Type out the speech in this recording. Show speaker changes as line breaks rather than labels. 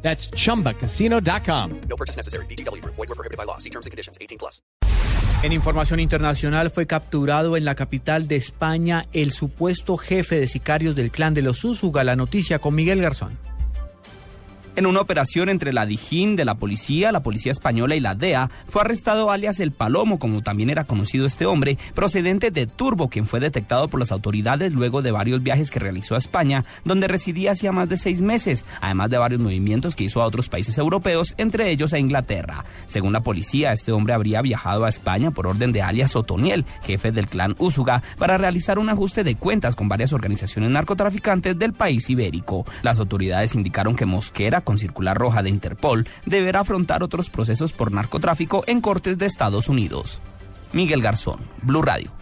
That's chumbacasino.com.
No purchase necessary. BGW. Void were prohibited by law. See terms and conditions. 18 plus.
En información internacional fue capturado en la capital de España el supuesto jefe de sicarios del clan de los Úsuga. La noticia con Miguel Garzón.
En una operación entre la Dijín de la policía, la policía española y la DEA, fue arrestado alias El Palomo, como también era conocido este hombre, procedente de Turbo, quien fue detectado por las autoridades luego de varios viajes que realizó a España, donde residía hacía más de seis meses, además de varios movimientos que hizo a otros países europeos, entre ellos a Inglaterra. Según la policía, este hombre habría viajado a España por orden de alias Otoniel, jefe del clan Úsuga, para realizar un ajuste de cuentas con varias organizaciones narcotraficantes del país ibérico. Las autoridades indicaron que Mosquera con circular roja de Interpol deberá afrontar otros procesos por narcotráfico en cortes de Estados Unidos. Miguel Garzón, Blue Radio.